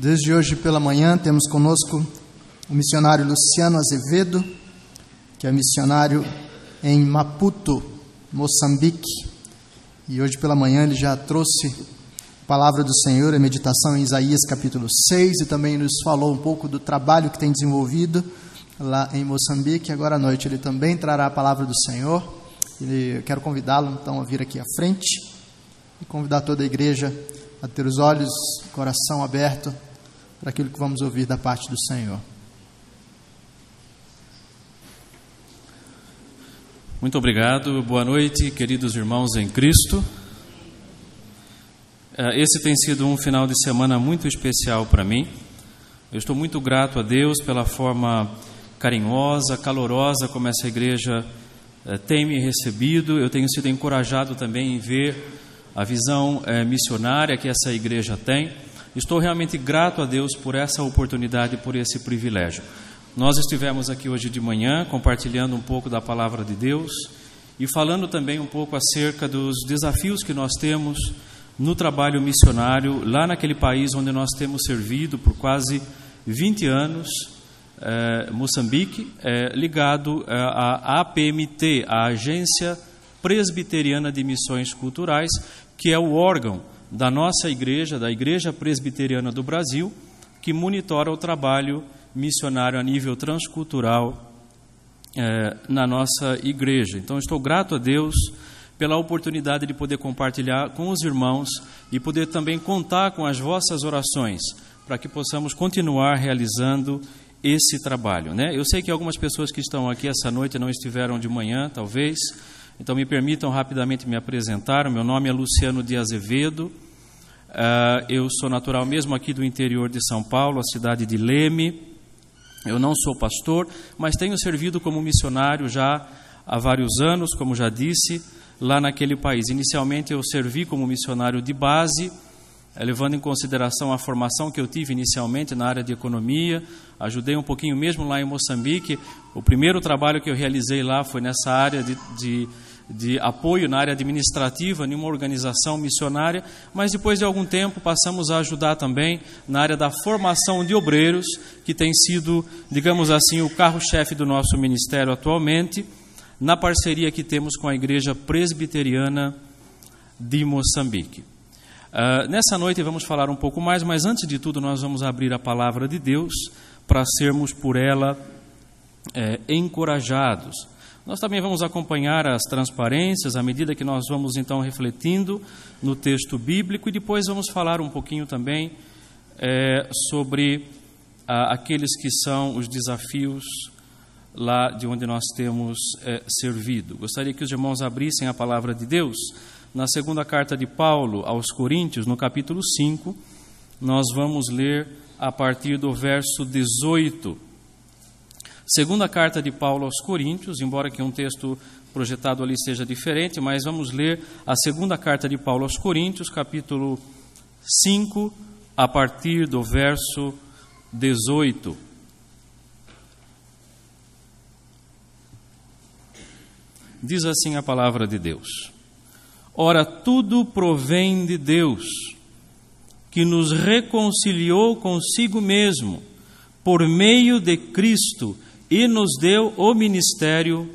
Desde hoje pela manhã temos conosco o missionário Luciano Azevedo, que é missionário em Maputo, Moçambique. E hoje pela manhã ele já trouxe a palavra do Senhor, a meditação em Isaías capítulo 6 e também nos falou um pouco do trabalho que tem desenvolvido lá em Moçambique. Agora à noite ele também trará a palavra do Senhor. E eu quero convidá-lo então a vir aqui à frente e convidar toda a igreja a ter os olhos, o coração aberto para aquilo que vamos ouvir da parte do Senhor. Muito obrigado, boa noite, queridos irmãos em Cristo. É, esse tem sido um final de semana muito especial para mim. Eu estou muito grato a Deus pela forma carinhosa, calorosa como essa igreja é, tem me recebido. Eu tenho sido encorajado também em ver a visão é, missionária que essa igreja tem. Estou realmente grato a Deus por essa oportunidade, por esse privilégio. Nós estivemos aqui hoje de manhã compartilhando um pouco da palavra de Deus e falando também um pouco acerca dos desafios que nós temos no trabalho missionário lá naquele país onde nós temos servido por quase 20 anos, é, Moçambique, é, ligado à APMT, a Agência Presbiteriana de Missões Culturais, que é o órgão da nossa igreja, da Igreja Presbiteriana do Brasil, que monitora o trabalho missionário a nível transcultural é, na nossa igreja. Então, estou grato a Deus pela oportunidade de poder compartilhar com os irmãos e poder também contar com as vossas orações para que possamos continuar realizando esse trabalho. Né? Eu sei que algumas pessoas que estão aqui essa noite não estiveram de manhã, talvez. Então, me permitam rapidamente me apresentar. Meu nome é Luciano de Azevedo. Uh, eu sou natural mesmo aqui do interior de São Paulo, a cidade de Leme. Eu não sou pastor, mas tenho servido como missionário já há vários anos, como já disse, lá naquele país. Inicialmente, eu servi como missionário de base é, levando em consideração a formação que eu tive inicialmente na área de economia, ajudei um pouquinho mesmo lá em Moçambique. O primeiro trabalho que eu realizei lá foi nessa área de, de, de apoio na área administrativa, em uma organização missionária, mas depois de algum tempo passamos a ajudar também na área da formação de obreiros, que tem sido, digamos assim, o carro-chefe do nosso ministério atualmente, na parceria que temos com a Igreja Presbiteriana de Moçambique. Uh, nessa noite vamos falar um pouco mais, mas antes de tudo nós vamos abrir a palavra de Deus para sermos por ela é, encorajados. Nós também vamos acompanhar as transparências à medida que nós vamos então refletindo no texto bíblico e depois vamos falar um pouquinho também é, sobre aqueles que são os desafios lá de onde nós temos é, servido. Gostaria que os irmãos abrissem a palavra de Deus na segunda carta de Paulo aos Coríntios, no capítulo 5, nós vamos ler a partir do verso 18. Segunda carta de Paulo aos Coríntios, embora que um texto projetado ali seja diferente, mas vamos ler a segunda carta de Paulo aos Coríntios, capítulo 5, a partir do verso 18. Diz assim a palavra de Deus. Ora, tudo provém de Deus, que nos reconciliou consigo mesmo, por meio de Cristo, e nos deu o ministério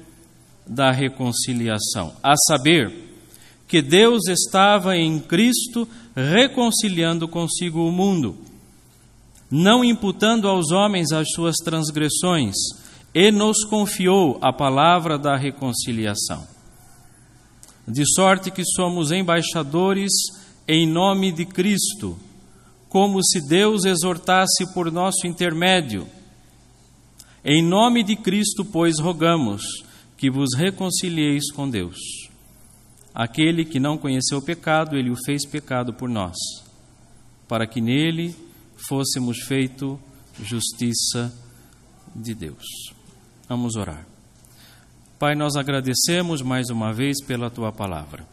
da reconciliação. A saber, que Deus estava em Cristo reconciliando consigo o mundo, não imputando aos homens as suas transgressões, e nos confiou a palavra da reconciliação de sorte que somos embaixadores em nome de Cristo, como se Deus exortasse por nosso intermédio. Em nome de Cristo, pois, rogamos que vos reconcilieis com Deus. Aquele que não conheceu o pecado, ele o fez pecado por nós, para que nele fôssemos feito justiça de Deus. Vamos orar. Pai, nós agradecemos mais uma vez pela tua palavra.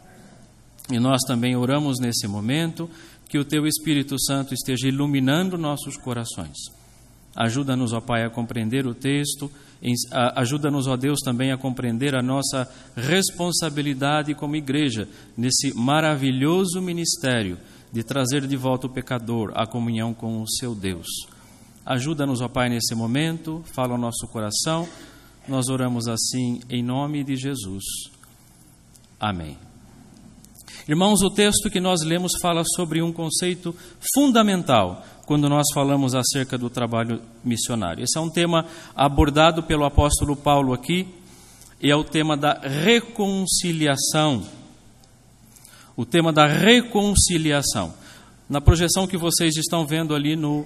E nós também oramos nesse momento que o teu Espírito Santo esteja iluminando nossos corações. Ajuda-nos, ó Pai, a compreender o texto, ajuda-nos, ó Deus, também a compreender a nossa responsabilidade como igreja nesse maravilhoso ministério de trazer de volta o pecador à comunhão com o seu Deus. Ajuda-nos, ó Pai, nesse momento, fala ao nosso coração. Nós oramos assim em nome de Jesus. Amém. Irmãos, o texto que nós lemos fala sobre um conceito fundamental quando nós falamos acerca do trabalho missionário. Esse é um tema abordado pelo apóstolo Paulo aqui, e é o tema da reconciliação. O tema da reconciliação. Na projeção que vocês estão vendo ali no.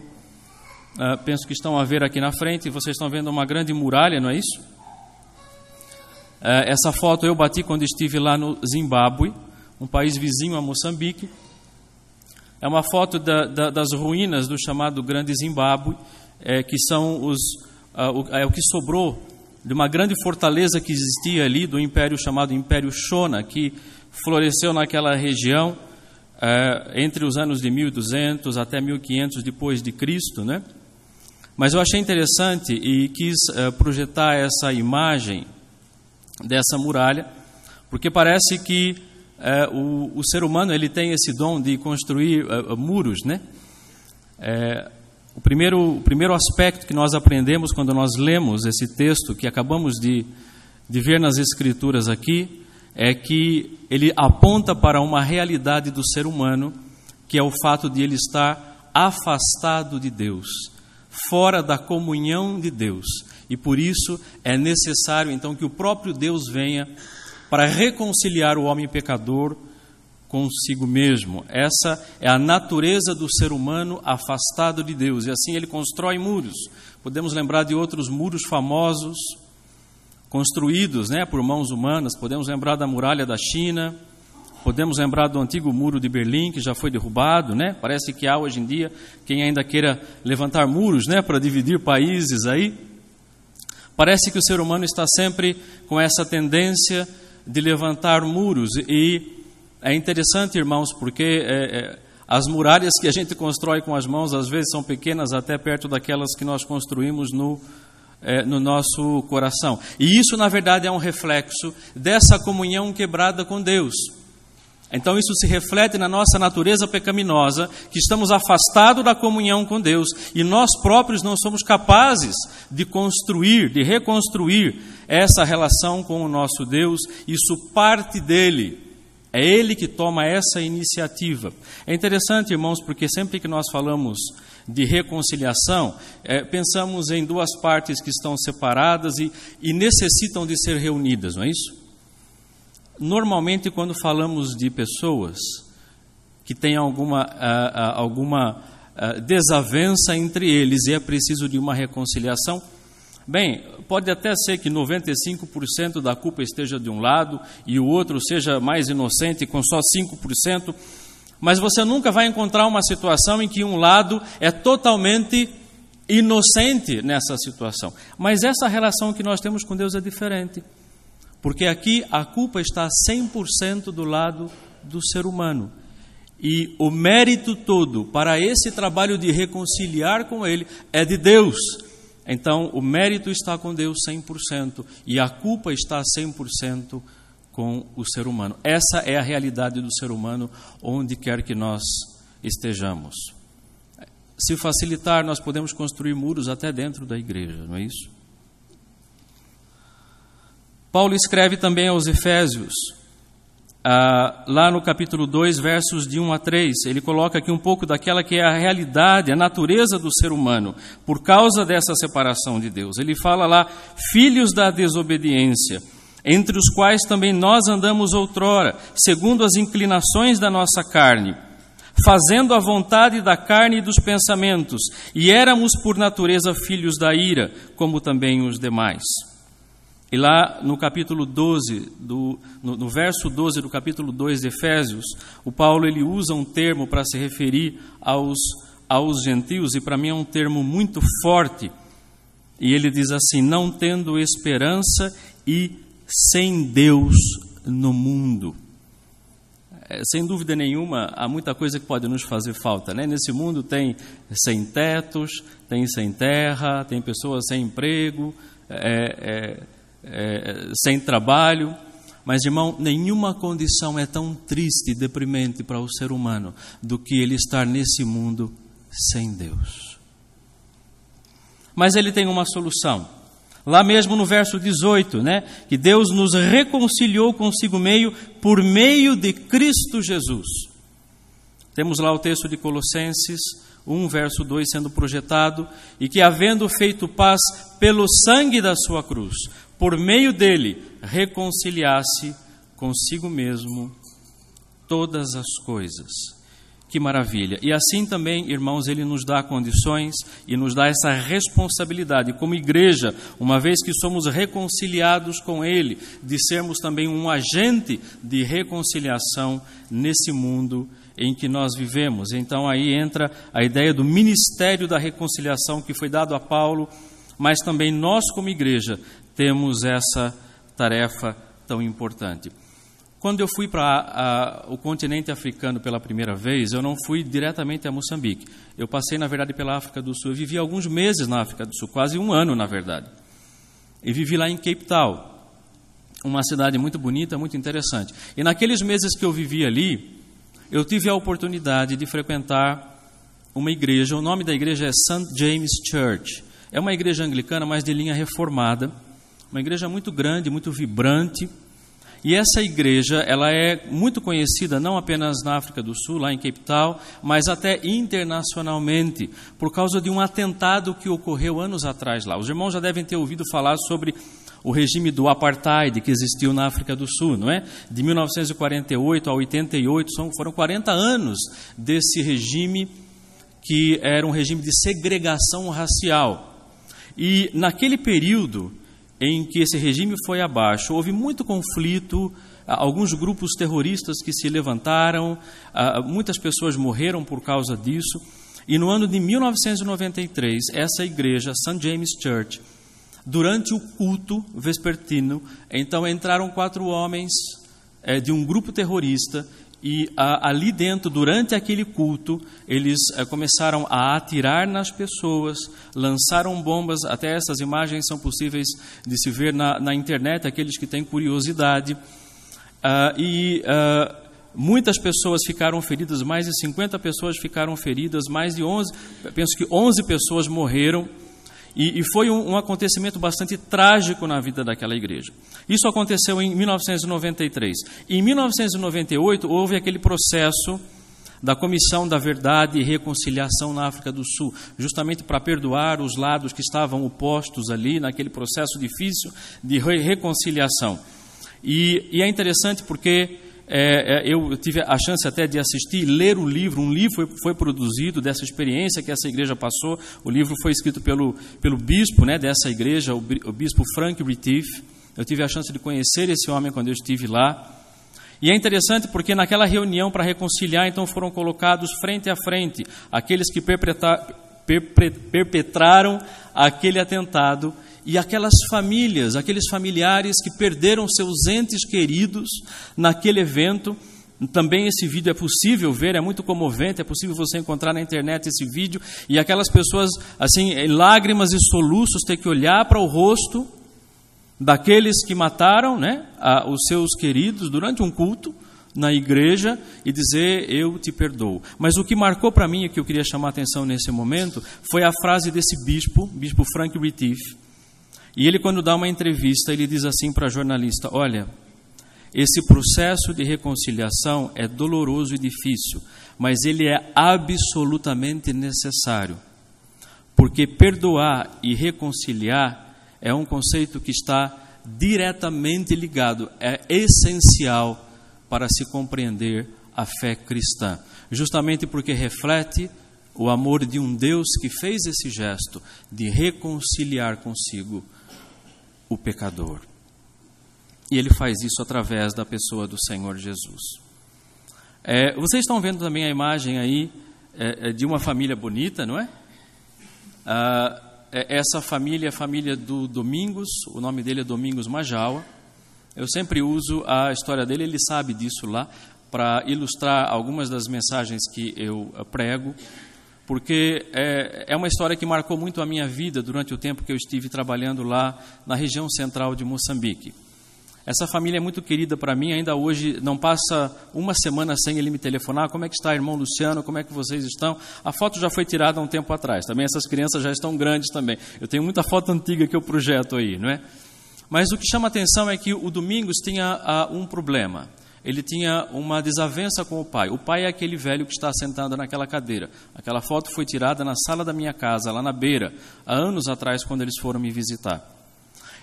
Uh, penso que estão a ver aqui na frente, vocês estão vendo uma grande muralha, não é isso? Uh, essa foto eu bati quando estive lá no Zimbábue, um país vizinho a Moçambique. É uma foto da, da, das ruínas do chamado Grande Zimbábue, é, que são os, o, é o que sobrou de uma grande fortaleza que existia ali, do império chamado Império Shona, que floresceu naquela região é, entre os anos de 1200 até 1500 depois de Cristo, né? Mas eu achei interessante e quis é, projetar essa imagem dessa muralha, porque parece que é, o, o, ser humano ele tem esse dom de construir é, muros, né? É, o primeiro, o primeiro aspecto que nós aprendemos quando nós lemos esse texto que acabamos de, de ver nas Escrituras aqui é que ele aponta para uma realidade do ser humano, que é o fato de ele estar afastado de Deus, fora da comunhão de Deus. E por isso é necessário então que o próprio Deus venha para reconciliar o homem pecador consigo mesmo. Essa é a natureza do ser humano afastado de Deus. E assim ele constrói muros. Podemos lembrar de outros muros famosos construídos né, por mãos humanas. Podemos lembrar da muralha da China. Podemos lembrar do antigo muro de Berlim, que já foi derrubado. Né? Parece que há hoje em dia quem ainda queira levantar muros né, para dividir países aí. Parece que o ser humano está sempre com essa tendência de levantar muros e é interessante, irmãos, porque é, é, as muralhas que a gente constrói com as mãos às vezes são pequenas até perto daquelas que nós construímos no, é, no nosso coração. E isso, na verdade, é um reflexo dessa comunhão quebrada com Deus. Então, isso se reflete na nossa natureza pecaminosa, que estamos afastados da comunhão com Deus e nós próprios não somos capazes de construir, de reconstruir essa relação com o nosso Deus. Isso parte dele. É Ele que toma essa iniciativa. É interessante, irmãos, porque sempre que nós falamos de reconciliação, é, pensamos em duas partes que estão separadas e, e necessitam de ser reunidas, não é isso? Normalmente, quando falamos de pessoas que têm alguma, alguma desavença entre eles e é preciso de uma reconciliação, Bem, pode até ser que 95% da culpa esteja de um lado e o outro seja mais inocente com só 5%, mas você nunca vai encontrar uma situação em que um lado é totalmente inocente nessa situação. Mas essa relação que nós temos com Deus é diferente, porque aqui a culpa está 100% do lado do ser humano. E o mérito todo para esse trabalho de reconciliar com Ele é de Deus. Então, o mérito está com Deus 100% e a culpa está 100% com o ser humano. Essa é a realidade do ser humano onde quer que nós estejamos. Se facilitar, nós podemos construir muros até dentro da igreja, não é isso? Paulo escreve também aos Efésios, ah, lá no capítulo 2, versos de 1 a 3, ele coloca aqui um pouco daquela que é a realidade, a natureza do ser humano, por causa dessa separação de Deus. Ele fala lá, filhos da desobediência, entre os quais também nós andamos outrora, segundo as inclinações da nossa carne, fazendo a vontade da carne e dos pensamentos, e éramos por natureza filhos da ira, como também os demais. E lá no capítulo 12, do, no, no, verso 12 do capítulo 2 de Efésios, o Paulo ele usa um termo para se referir aos, aos gentios, e para mim é um termo muito forte. E ele diz assim: não tendo esperança e sem Deus no mundo. É, sem dúvida nenhuma, há muita coisa que pode nos fazer falta. Né? Nesse mundo tem sem tetos, tem sem terra, tem pessoas sem emprego. É, é, é, sem trabalho, Mas, irmão, nenhuma condição é tão triste e deprimente para o ser humano do que ele estar nesse mundo sem Deus. Mas ele tem uma solução. Lá mesmo no verso 18, né? Que Deus nos reconciliou consigo meio por meio de Cristo Jesus. Temos lá o texto de Colossenses 1, verso 2 sendo projetado, e que, havendo feito paz pelo sangue da sua cruz, por meio dele, reconciliasse consigo mesmo todas as coisas que maravilha. E assim também, irmãos, ele nos dá condições e nos dá essa responsabilidade, como igreja, uma vez que somos reconciliados com ele, de sermos também um agente de reconciliação nesse mundo em que nós vivemos. Então aí entra a ideia do ministério da reconciliação que foi dado a Paulo, mas também nós, como igreja, temos essa tarefa tão importante. Quando eu fui para o continente africano pela primeira vez, eu não fui diretamente a Moçambique. Eu passei, na verdade, pela África do Sul. Eu vivi alguns meses na África do Sul, quase um ano, na verdade. E vivi lá em Cape Town, uma cidade muito bonita, muito interessante. E naqueles meses que eu vivi ali, eu tive a oportunidade de frequentar uma igreja. O nome da igreja é St. James Church. É uma igreja anglicana, mas de linha reformada. Uma igreja muito grande, muito vibrante e essa igreja, ela é muito conhecida não apenas na África do Sul, lá em Cape Town, mas até internacionalmente, por causa de um atentado que ocorreu anos atrás lá. Os irmãos já devem ter ouvido falar sobre o regime do apartheid que existiu na África do Sul, não é? De 1948 a 88, são, foram 40 anos desse regime que era um regime de segregação racial. E naquele período, em que esse regime foi abaixo. Houve muito conflito, alguns grupos terroristas que se levantaram, muitas pessoas morreram por causa disso. E no ano de 1993, essa igreja, St. James Church, durante o culto vespertino, então entraram quatro homens é, de um grupo terrorista e a, ali dentro, durante aquele culto, eles a, eh, começaram a atirar nas pessoas, lançaram bombas. Até essas imagens são possíveis de se ver na, na internet, aqueles que têm curiosidade. Uh, e uh, muitas pessoas ficaram feridas, mais de 50 pessoas ficaram feridas, mais de 11, penso que 11 pessoas morreram. E, e foi um, um, acontecimento bastante trágico na vida daquela igreja. Isso aconteceu em 1993. Em 1998, houve aquele processo da Comissão da Verdade e Reconciliação na África do Sul, justamente para perdoar os lados que estavam opostos ali, naquele processo difícil de reconciliação. E, e é interessante porque é, é, eu tive a chance até de assistir, ler o livro. Um livro foi, foi, produzido dessa experiência que essa igreja passou. O livro foi escrito pelo, pelo bispo né, dessa igreja, o, o bispo Frank Retief. Eu tive a chance de conhecer esse homem quando eu estive lá. E é interessante porque naquela reunião para reconciliar, então foram colocados frente a frente aqueles que perpetraram aquele atentado e aquelas famílias, aqueles familiares que perderam seus entes queridos naquele evento. Também esse vídeo é possível ver, é muito comovente, é possível você encontrar na internet esse vídeo e aquelas pessoas assim, em lágrimas e soluços ter que olhar para o rosto daqueles que mataram, né, a, os seus queridos durante um culto na igreja e dizer eu te perdoo. Mas o que marcou para mim e que eu queria chamar a atenção nesse momento foi a frase desse bispo, bispo Frank Retief, e ele, quando dá uma entrevista, ele diz assim para a jornalista: Olha, esse processo de reconciliação é doloroso e difícil, mas ele é absolutamente necessário. Porque perdoar e reconciliar é um conceito que está diretamente ligado, é essencial para se compreender a fé cristã. Justamente porque reflete o amor de um Deus que fez esse gesto de reconciliar consigo o pecador. E ele faz isso através da pessoa do Senhor Jesus. É, vocês estão vendo também a imagem aí é, é de uma família bonita, não é? Ah, é, essa família é a família do Domingos, o nome dele é Domingos Majaua. Eu sempre uso a história dele, ele sabe disso lá, para ilustrar algumas das mensagens que eu prego porque é, é uma história que marcou muito a minha vida durante o tempo que eu estive trabalhando lá na região central de Moçambique. Essa família é muito querida para mim, ainda hoje não passa uma semana sem ele me telefonar. Como é que está, irmão Luciano? Como é que vocês estão? A foto já foi tirada há um tempo atrás. Também essas crianças já estão grandes também. Eu tenho muita foto antiga que eu projeto aí, não é? Mas o que chama atenção é que o Domingos tinha uh, um problema. Ele tinha uma desavença com o pai. O pai é aquele velho que está sentado naquela cadeira. Aquela foto foi tirada na sala da minha casa, lá na beira, há anos atrás, quando eles foram me visitar.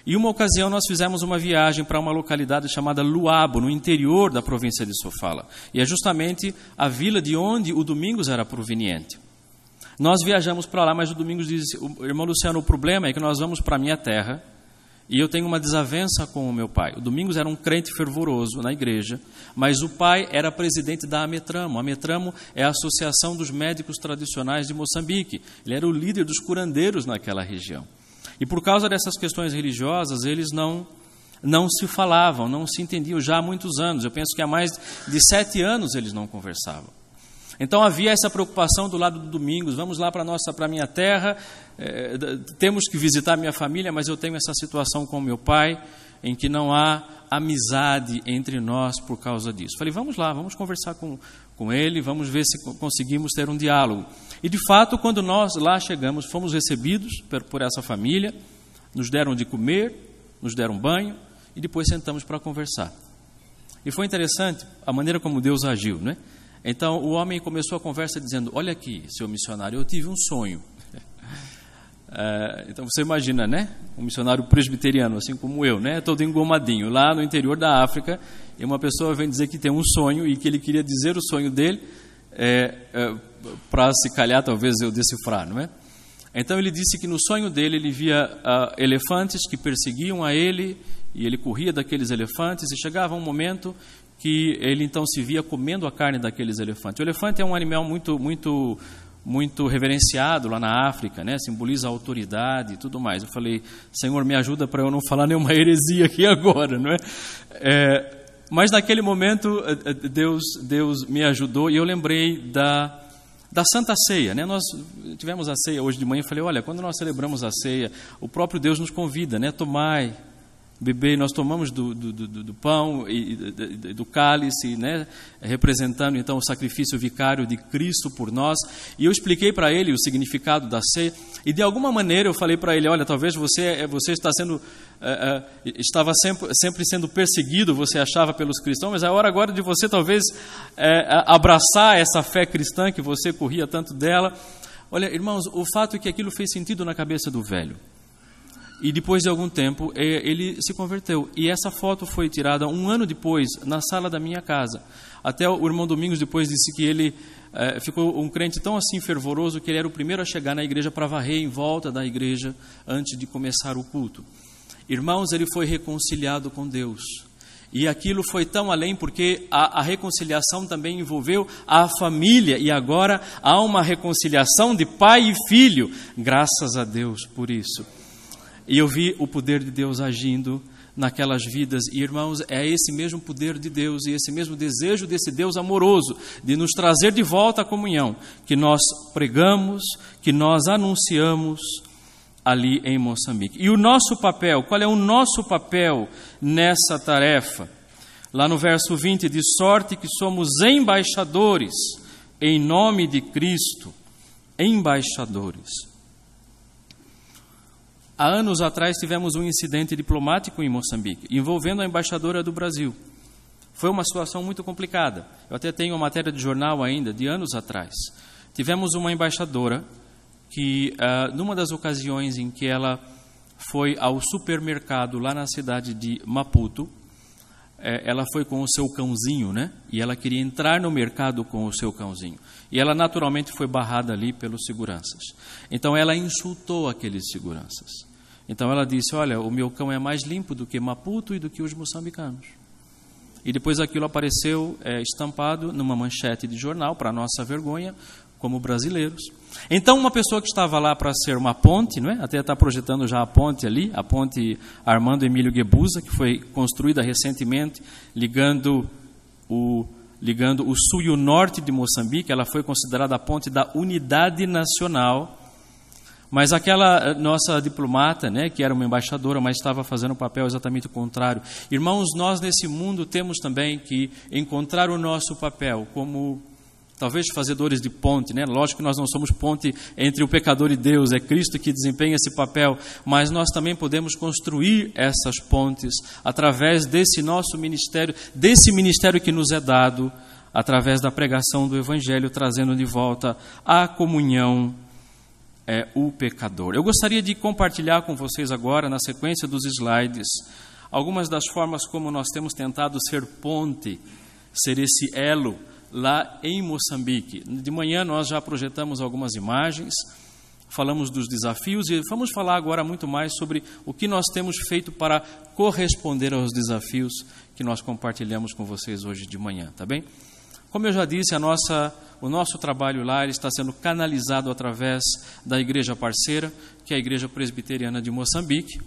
E uma ocasião nós fizemos uma viagem para uma localidade chamada Luabo, no interior da província de Sofala. E é justamente a vila de onde o Domingos era proveniente. Nós viajamos para lá, mas o Domingos disse: Irmão Luciano, o problema é que nós vamos para a minha terra e eu tenho uma desavença com o meu pai. O Domingos era um crente fervoroso na igreja, mas o pai era presidente da Ametramo. A Ametramo é a Associação dos Médicos Tradicionais de Moçambique. Ele era o líder dos curandeiros naquela região. E por causa dessas questões religiosas, eles não não se falavam, não se entendiam já há muitos anos. Eu penso que há mais de sete anos eles não conversavam. Então havia essa preocupação do lado do Domingos. Vamos lá para nossa, para minha terra. É, temos que visitar minha família, mas eu tenho essa situação com meu pai em que não há amizade entre nós por causa disso. Falei, vamos lá, vamos conversar com, com ele, vamos ver se conseguimos ter um diálogo. E de fato, quando nós lá chegamos, fomos recebidos por, por essa família, nos deram de comer, nos deram banho e depois sentamos para conversar. E foi interessante a maneira como Deus agiu, né? Então o homem começou a conversa dizendo: Olha aqui, seu missionário, eu tive um sonho. É, então você imagina, né? Um missionário presbiteriano, assim como eu, né? Todo engomadinho, lá no interior da África, e uma pessoa vem dizer que tem um sonho e que ele queria dizer o sonho dele é, é, para se calhar talvez eu decifrar, não é? Então ele disse que no sonho dele ele via uh, elefantes que perseguiam a ele e ele corria daqueles elefantes e chegava um momento que ele então se via comendo a carne daqueles elefantes. O elefante é um animal muito muito muito reverenciado lá na África, né? Simboliza autoridade e tudo mais. Eu falei, Senhor, me ajuda para eu não falar nenhuma heresia aqui agora, não é? é mas naquele momento eh, eh, Deus Deus me ajudou e eu lembrei da da Santa Ceia, né? Nós tivemos a ceia hoje de manhã. Eu falei, olha, quando nós celebramos a ceia, o próprio Deus nos convida, né? Tomai, beber, nós tomamos do, do, do, do pão e do cálice, né, representando então o sacrifício vicário de Cristo por nós. E eu expliquei para ele o significado da ceia. E de alguma maneira eu falei para ele: olha, talvez você, é, você está sendo, uh, uh, estava sempre, sempre sendo perseguido, você achava pelos cristãos, mas é hora agora de você talvez uh, abraçar essa fé cristã que você corria tanto dela. Olha, irmãos, o fato é que aquilo fez sentido na cabeça do velho. E depois de algum tempo, ele se converteu. E essa foto foi tirada um ano depois, na sala da minha casa. Até o irmão Domingos depois disse que ele é, ficou um crente tão assim fervoroso que ele era o primeiro a chegar na igreja para varrer em volta da igreja antes de começar o culto. Irmãos, ele foi reconciliado com Deus. E aquilo foi tão além porque a, a, reconciliação também envolveu a família e agora há uma reconciliação de pai e filho. Graças a Deus por isso. E eu vi o poder de Deus agindo naquelas vidas. E irmãos, é esse mesmo poder de Deus e esse mesmo desejo desse Deus amoroso de nos trazer de volta à comunhão que nós pregamos, que nós anunciamos ali em Moçambique. E o nosso papel, qual é o nosso papel nessa tarefa? Lá no verso 20, de sorte que somos embaixadores em nome de Cristo, embaixadores. Há anos atrás tivemos um incidente diplomático em Moçambique, envolvendo a embaixadora do Brasil. Foi uma situação muito complicada. Eu até tenho uma matéria de jornal ainda, de anos atrás. Tivemos uma embaixadora que, uh, numa das ocasiões em que ela foi ao supermercado lá na cidade de Maputo, eh, ela foi com o seu cãozinho, né? E ela queria entrar no mercado com o seu cãozinho. E ela naturalmente foi barrada ali pelos seguranças. Então ela insultou aqueles seguranças. Então ela disse: Olha, o meu cão é mais limpo do que Maputo e do que os moçambicanos. E depois aquilo apareceu é, estampado numa manchete de jornal, para nossa vergonha, como brasileiros. Então, uma pessoa que estava lá para ser uma ponte, não é? até está projetando já a ponte ali, a ponte Armando Emílio Guebuza, que foi construída recentemente, ligando o ligando o sul e o norte de Moçambique, ela foi considerada a ponte da unidade nacional. Mas aquela eh, nossa diplomata, né, que era uma embaixadora, mas estava fazendo o papel exatamente o contrário. Irmãos, nós nesse mundo temos também que encontrar o nosso papel como talvez fazedores de ponte, né? Lógico que nós não somos ponte entre o pecador e Deus, é Cristo que desempenha esse papel, mas nós também podemos construir essas pontes através desse nosso ministério, desse ministério que nos é dado através da pregação do evangelho, trazendo de volta a comunhão é o pecador. Eu gostaria de compartilhar com vocês agora, na sequência dos slides, algumas das formas como nós temos tentado ser ponte, ser esse elo lá em Moçambique. De manhã nós já projetamos algumas imagens, falamos dos desafios e vamos falar agora muito mais sobre o que nós temos feito para corresponder aos desafios que nós compartilhamos com vocês hoje de manhã, tá bem? Como eu já disse, a nossa, o nosso trabalho lá está sendo canalizado através da igreja parceira, que é a Igreja Presbiteriana de Moçambique.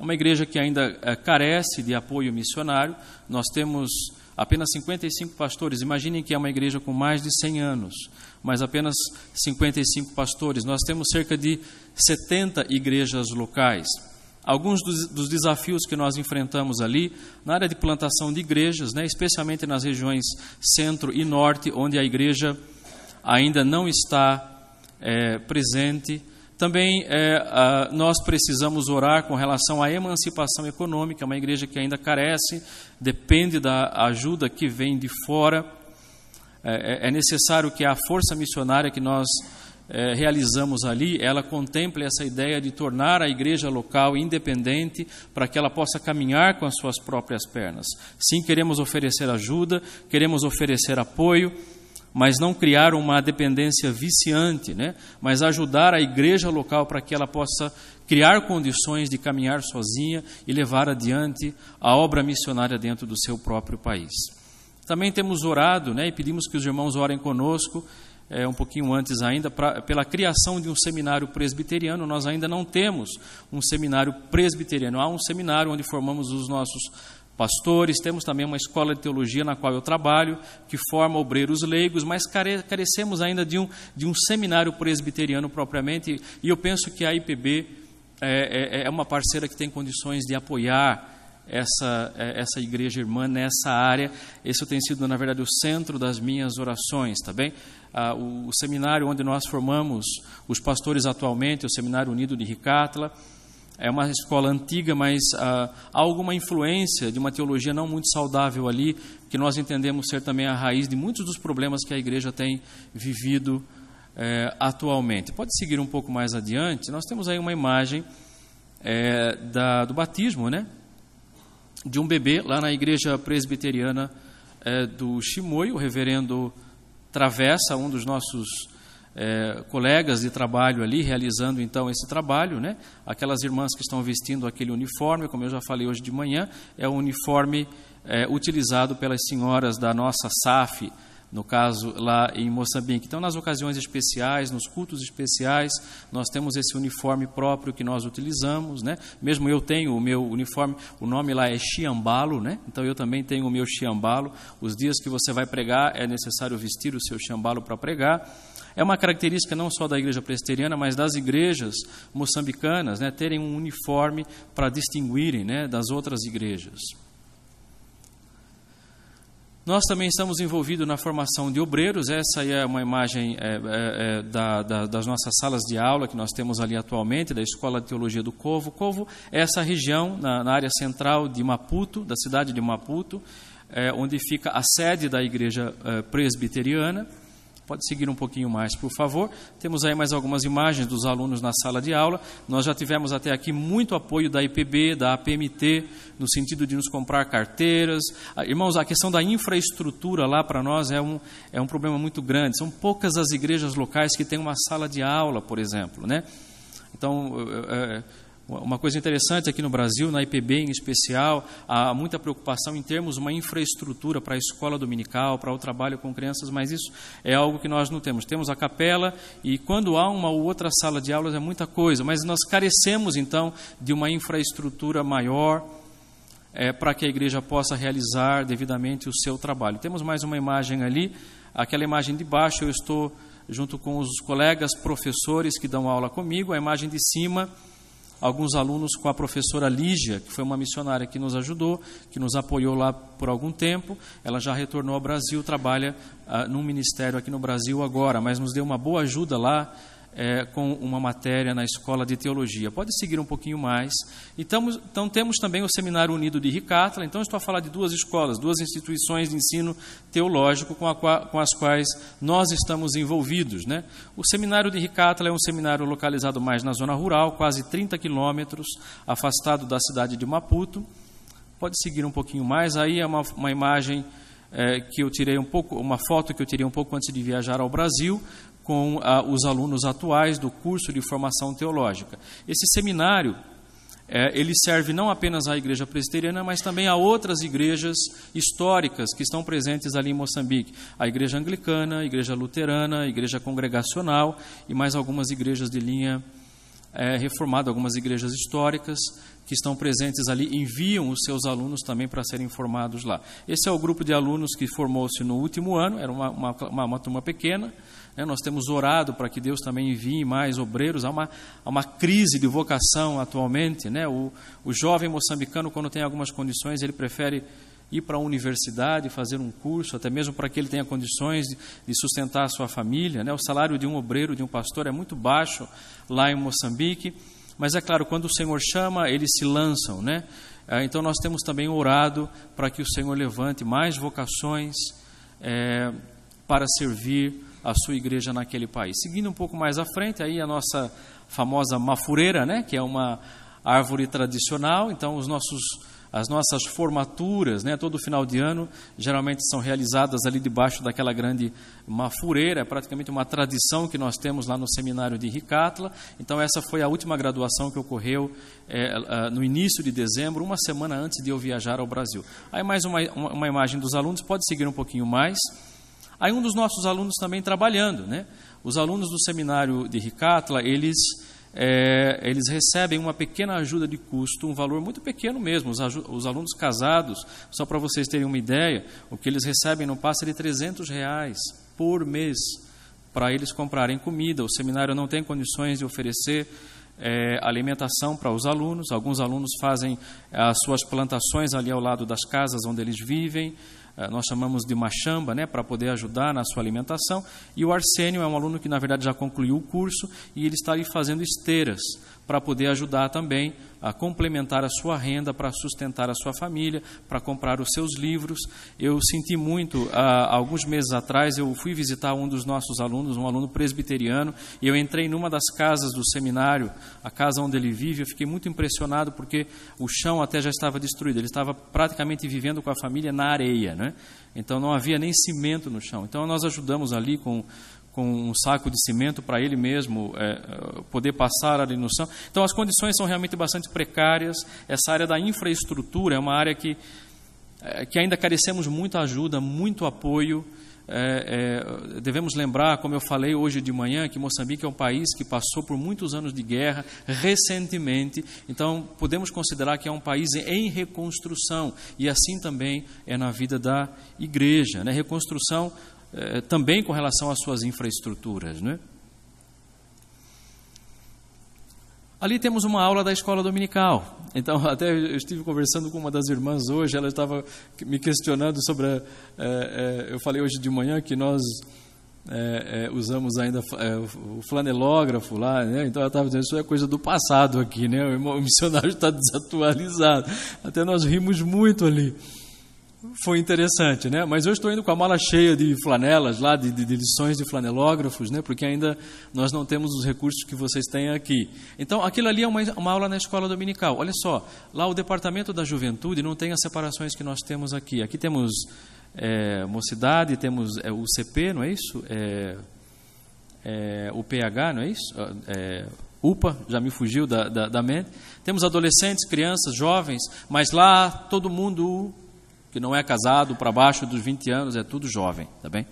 É uma igreja que ainda é, carece de apoio missionário. Nós temos apenas 55 pastores. Imaginem que é uma igreja com mais de 100 anos, mas apenas 55 pastores. Nós temos cerca de 70 igrejas locais. Alguns dos, dos desafios que nós enfrentamos ali, na área de plantação de igrejas, né, especialmente nas regiões centro e norte, onde a igreja ainda não está é, presente, também é, a, nós precisamos orar com relação à emancipação econômica, uma igreja que ainda carece, depende da ajuda que vem de fora. É, é, é necessário que a força missionária que nós é, realizamos ali, ela contempla essa ideia de tornar a igreja local independente para que ela possa caminhar com as suas próprias pernas. Sim, queremos oferecer ajuda, queremos oferecer apoio, mas não criar uma dependência viciante, né? mas ajudar a igreja local para que ela possa criar condições de caminhar sozinha e levar adiante a obra missionária dentro do seu próprio país. Também temos orado né, e pedimos que os irmãos orem conosco, é, um pouquinho antes ainda, pra, pela criação de um seminário presbiteriano. Nós ainda não temos um seminário presbiteriano. Há um seminário onde formamos os nossos pastores, temos também uma escola de teologia na qual eu trabalho, que forma obreiros leigos, mas carecemos ainda de um, de um seminário presbiteriano propriamente, e eu penso que a IPB é, é, é uma parceira que tem condições de apoiar essa, é, essa igreja irmã nessa área. Esse tem sido, na verdade, o centro das minhas orações, tá bem? Ah, o, seminário onde nós formamos os pastores atualmente, o Seminário Unido de Ricátla, é uma escola antiga, mas ah, há alguma influência de uma teologia não muito saudável ali, que nós entendemos ser também a raiz de muitos dos problemas que a igreja tem vivido eh, atualmente. Pode seguir um pouco mais adiante. Nós temos aí uma imagem eh, da, do batismo, né? De um bebê lá na igreja presbiteriana eh, do Chimoio, o reverendo Travessa, um dos nossos é, colegas de trabalho ali realizando então esse trabalho, né? Aquelas irmãs que estão vestindo aquele uniforme, como eu já falei hoje de manhã, é o uniforme é, utilizado pelas senhoras da nossa SAF, no caso lá em Moçambique. Então, nas ocasiões especiais, nos cultos especiais, nós temos esse uniforme próprio que nós utilizamos, né? Mesmo eu tenho o meu uniforme, o nome lá é chiambalo, né? Então eu também tenho o meu chiambalo. Os dias que você vai pregar é necessário vestir o seu chiambalo para pregar. É uma característica não só da igreja presbiteriana, mas das igrejas moçambicanas, né, terem um uniforme para distinguirem né, das outras igrejas. Nós também estamos envolvidos na formação de obreiros. Essa é uma imagem é, é, é, da, da, das nossas salas de aula que nós temos ali atualmente, da Escola de Teologia do Covo. Covo é essa região na, na área central de Maputo, da cidade de Maputo, é, onde fica a sede da igreja é, presbiteriana. Pode seguir um pouquinho mais, por favor. Temos aí mais algumas imagens dos alunos na sala de aula. Nós já tivemos até aqui muito apoio da IPB, da APMT, no sentido de nos comprar carteiras. Ah, irmãos, a questão da infraestrutura lá para nós é um, é um problema muito grande. São poucas as igrejas locais que têm uma sala de aula, por exemplo. Né? Então, é, uma coisa interessante aqui no Brasil, na IPB em especial, há muita preocupação em termos uma infraestrutura para a escola dominical, para o trabalho com crianças, mas isso é algo que nós não temos. Temos a capela e quando há uma ou outra sala de aulas é muita coisa, mas nós carecemos então de uma infraestrutura maior é, para que a igreja possa realizar devidamente o seu trabalho. Temos mais uma imagem ali, aquela imagem de baixo eu estou junto com os colegas professores que dão aula comigo. A imagem de cima, alguns alunos com a professora Lígia, que foi uma missionária que nos ajudou, que nos apoiou lá por algum tempo. Ela já retornou ao Brasil, trabalha ah, num ministério aqui no Brasil agora, mas nos deu uma boa ajuda lá é, com uma matéria na escola de teologia. Pode seguir um pouquinho mais. Então, então temos também o Seminário Unido de Ricátla. Então, estou a falar de duas escolas, duas instituições de ensino teológico com, a, com as quais nós estamos envolvidos. Né? O Seminário de Ricátla é um seminário localizado mais na zona rural, quase 30 quilômetros, afastado da cidade de Maputo. Pode seguir um pouquinho mais. Aí é uma, uma imagem é, que eu tirei um pouco, uma foto que eu tirei um pouco antes de viajar ao Brasil, com ah, os alunos atuais do curso de formação teológica. Esse seminário é, ele serve não apenas à igreja presbiteriana, mas também a outras igrejas históricas que estão presentes ali em Moçambique. A igreja anglicana, a igreja luterana, a igreja congregacional e mais algumas igrejas de linha é, reformada, algumas igrejas históricas que estão presentes ali enviam os seus alunos também para serem formados lá. Esse é o grupo de alunos que formou-se no último ano, era uma, uma, uma, uma turma pequena, né? Nós temos orado para que Deus também envie mais obreiros. Há uma, há uma crise de vocação atualmente. Né? O, o jovem moçambicano, quando tem algumas condições, ele prefere ir para a universidade, fazer um curso, até mesmo para que ele tenha condições de, de sustentar a sua família. Né? O salário de um obreiro, de um pastor, é muito baixo lá em Moçambique. Mas é claro, quando o Senhor chama, eles se lançam, né? É, então nós temos também orado para que o Senhor levante mais vocações é, para servir a sua igreja naquele país. Seguindo um pouco mais à frente, aí a nossa famosa mafureira, né, que é uma árvore tradicional. Então, os nossos, as nossas formaturas, né, todo final de ano, geralmente são realizadas ali debaixo daquela grande mafureira. É praticamente uma tradição que nós temos lá no seminário de Ricatla. Então, essa foi a última graduação que ocorreu é, no início de dezembro, uma semana antes de eu viajar ao Brasil. Aí, mais uma, uma imagem dos alunos, pode seguir um pouquinho mais. Aí um dos nossos alunos também trabalhando, né? Os alunos do seminário de Ricatla, eles é, eles recebem uma pequena ajuda de custo, um valor muito pequeno mesmo. Os, os alunos casados, só para vocês terem uma ideia, o que eles recebem não passa de 300 reais por mês para eles comprarem comida. O seminário não tem condições de oferecer é, alimentação para os alunos. Alguns alunos fazem as suas plantações ali ao lado das casas onde eles vivem. Eh, nós chamamos de machamba, né, para poder ajudar na sua alimentação. E o Arsênio é um aluno que, na verdade, já concluiu o curso e ele está ali fazendo esteiras para poder ajudar também a complementar a sua renda, para sustentar a sua família, para comprar os seus livros. Eu senti muito, há alguns meses atrás, eu fui visitar um dos nossos alunos, um aluno presbiteriano, e eu entrei numa das casas do seminário, a casa onde ele vive, eu fiquei muito impressionado porque o chão até já estava destruído, ele estava praticamente vivendo com a família na areia, né? então não havia nem cimento no chão. Então nós ajudamos ali com com um saco de cimento para ele mesmo é, poder passar no chão. Então as condições são realmente bastante precárias. Essa área da infraestrutura é uma área que, é, que ainda carecemos muito ajuda, muito apoio. É, é, devemos lembrar, como eu falei hoje de manhã, que Moçambique é um país que passou por muitos anos de guerra recentemente, então podemos considerar que é um país em reconstrução, e assim também é na vida da igreja. Né? Reconstrução eh, também com relação às suas infraestruturas. Né? Ali temos uma aula da escola dominical. Então, até eu estive conversando com uma das irmãs hoje, ela estava me questionando sobre. A, é, é, eu falei hoje de manhã que nós é, usamos ainda o flanelógrafo lá, né? então ela estava dizendo isso é coisa do passado aqui, né? o missionário está desatualizado. Até nós rimos muito ali foi interessante, né? Mas eu estou indo com a mala cheia de flanelas lá, de, de, lições de flanelógrafos, né? Porque ainda nós não temos os recursos que vocês têm aqui. Então, aquilo ali é uma, uma aula na escola dominical. Olha só, lá o departamento da juventude não tem as separações que nós temos aqui. Aqui temos é, mocidade, temos é, o CP, não é isso? É, é, o PH, não é isso? É, UPA, já me fugiu da, da, da mente. Temos adolescentes, crianças, jovens, mas lá todo mundo que não é casado, para baixo dos 20 anos, é tudo jovem, tá bem?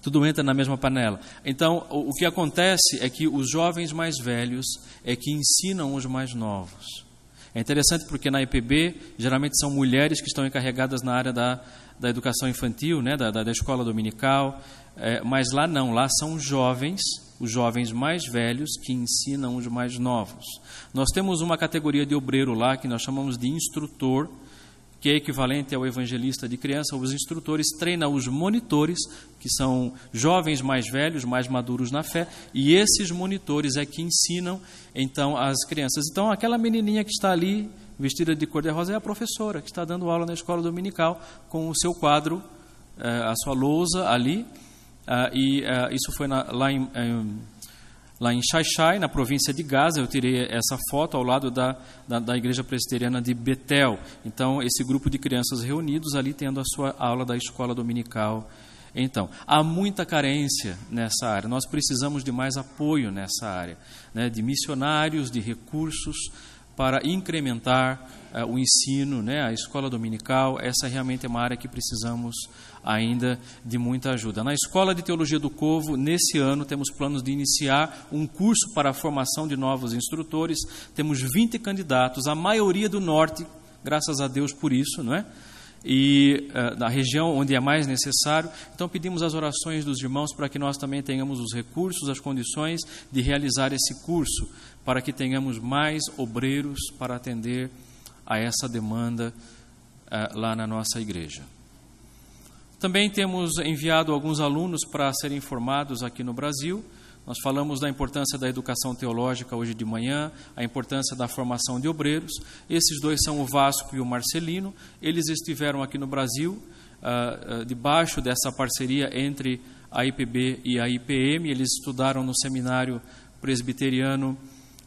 Tudo entra na mesma panela. Então, o, o que acontece é que os jovens mais velhos é que ensinam os mais novos. É interessante porque na IPB, geralmente são mulheres que estão encarregadas na área da, da educação infantil, né, da, da escola dominical, é, mas lá não, lá são jovens, os jovens mais velhos que ensinam os mais novos. Nós temos uma categoria de obreiro lá que nós chamamos de instrutor, que é equivalente ao evangelista de criança. Os instrutores treinam os monitores, que são jovens mais velhos, mais maduros na fé, e esses monitores é que ensinam então as crianças. Então, aquela menininha que está ali, vestida de cor-de-rosa, é a professora que está dando aula na escola dominical com o seu quadro, eh, a sua lousa ali, ah, e eh, isso foi lá em lá em Xaixai, na província de Gaza. Eu tirei essa foto ao lado da, da, da, igreja presbiteriana de Betel. Então, esse grupo de crianças reunidos ali tendo a sua aula da escola dominical. Então, há muita carência nessa área. Nós precisamos de mais apoio nessa área, né, de missionários, de recursos para incrementar uh, o ensino, né, a escola dominical. Essa realmente é uma área que precisamos ainda de muita ajuda. Na Escola de Teologia do Covo, nesse ano, temos planos de iniciar um curso para a formação de novos instrutores. Temos 20 candidatos, a maioria do norte, graças a Deus por isso, não é? e uh, na região onde é mais necessário. Então pedimos as orações dos irmãos para que nós também tenhamos os recursos, as condições de realizar esse curso para que tenhamos mais obreiros para atender a essa demanda uh, lá na nossa igreja. Também temos enviado alguns alunos para serem formados aqui no Brasil. Nós falamos da importância da educação teológica hoje de manhã, a importância da formação de obreiros. Esses dois são o Vasco e o Marcelino. Eles estiveram aqui no Brasil, uh, uh, debaixo dessa parceria entre a IPB e a IPM. Eles estudaram no seminário presbiteriano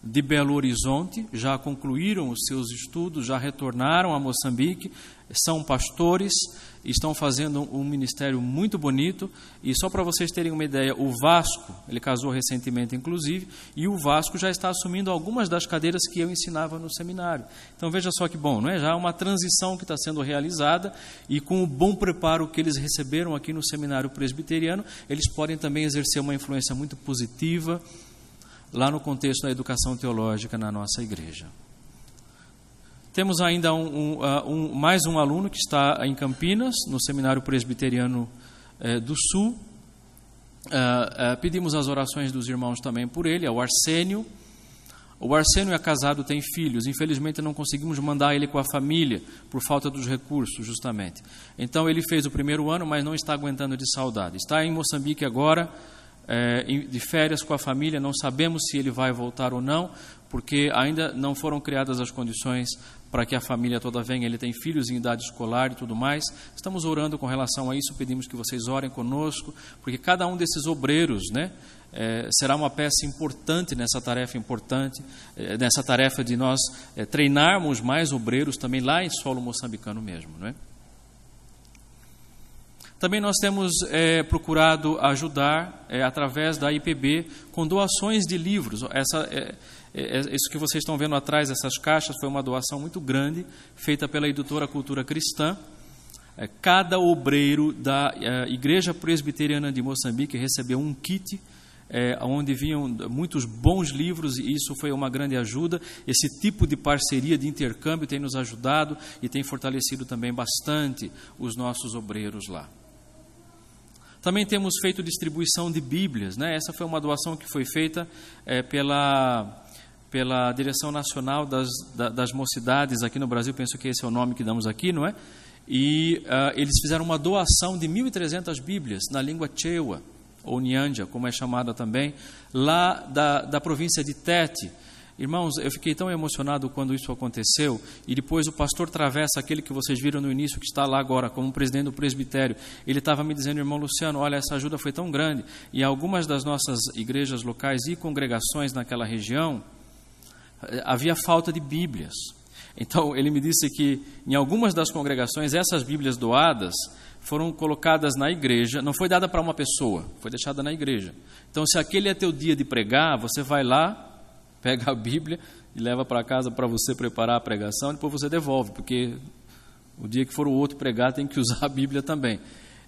de Belo Horizonte, já concluíram os seus estudos, já retornaram a Moçambique, são pastores, estão fazendo um ministério muito bonito. E só para vocês terem uma ideia, o Vasco, ele casou recentemente, inclusive, e o Vasco já está assumindo algumas das cadeiras que eu ensinava no seminário. Então veja só que bom, não é? Já uma transição que está sendo realizada e com o bom preparo que eles receberam aqui no seminário presbiteriano, eles podem também exercer uma influência muito positiva lá no contexto da educação teológica na nossa igreja. Temos ainda um, um, uh, um, mais um aluno que está em Campinas, no Seminário Presbiteriano eh, do Sul. Uh, uh, pedimos as orações dos irmãos também por ele, é o Arsênio. O Arsênio é casado, tem filhos. Infelizmente não conseguimos mandar ele com a família por falta dos recursos, justamente. Então ele fez o primeiro ano, mas não está aguentando de saudade. Está em Moçambique agora, é, de férias com a família, não sabemos se ele vai voltar ou não, porque ainda não foram criadas as condições para que a família toda venha. Ele tem filhos em idade escolar e tudo mais. Estamos orando com relação a isso, pedimos que vocês orem conosco, porque cada um desses obreiros, né, é, será uma peça importante nessa tarefa importante, é, nessa tarefa de nós é, treinarmos mais obreiros também lá em solo moçambicano mesmo, não é? Também nós temos é, procurado ajudar é, através da IPB com doações de livros. Essa, é, isso que vocês estão vendo atrás, essas caixas, foi uma doação muito grande feita pela editora Cultura Cristã. É, cada obreiro da Igreja Presbiteriana de Moçambique recebeu um kit é, onde vinham muitos bons livros e isso foi uma grande ajuda. Esse tipo de parceria, de intercâmbio tem nos ajudado e tem fortalecido também bastante os nossos obreiros lá. Também temos feito distribuição de Bíblias. Né? Essa foi uma doação que foi feita é, pela, pela Direção Nacional das, das Mocidades aqui no Brasil, penso que esse é o nome que damos aqui, não é? E uh, eles fizeram uma doação de 1.300 Bíblias na língua Chewa, ou Nyandia, como é chamada também, lá da, da província de Tete. Irmãos, eu fiquei tão emocionado quando isso aconteceu, e depois o pastor Travessa, aquele que vocês viram no início, que está lá agora como presidente do presbitério, ele estava me dizendo, irmão Luciano, olha, essa ajuda foi tão grande, e algumas das nossas igrejas locais e congregações naquela região, havia falta de Bíblias. Então, ele me disse que em algumas das congregações, essas Bíblias doadas foram colocadas na igreja, não foi dada para uma pessoa, foi deixada na igreja. Então, se aquele é teu dia de pregar, você vai lá, pega a Bíblia e leva para casa para você preparar a pregação, depois você devolve, porque o dia que for o outro pregar tem que usar a Bíblia também.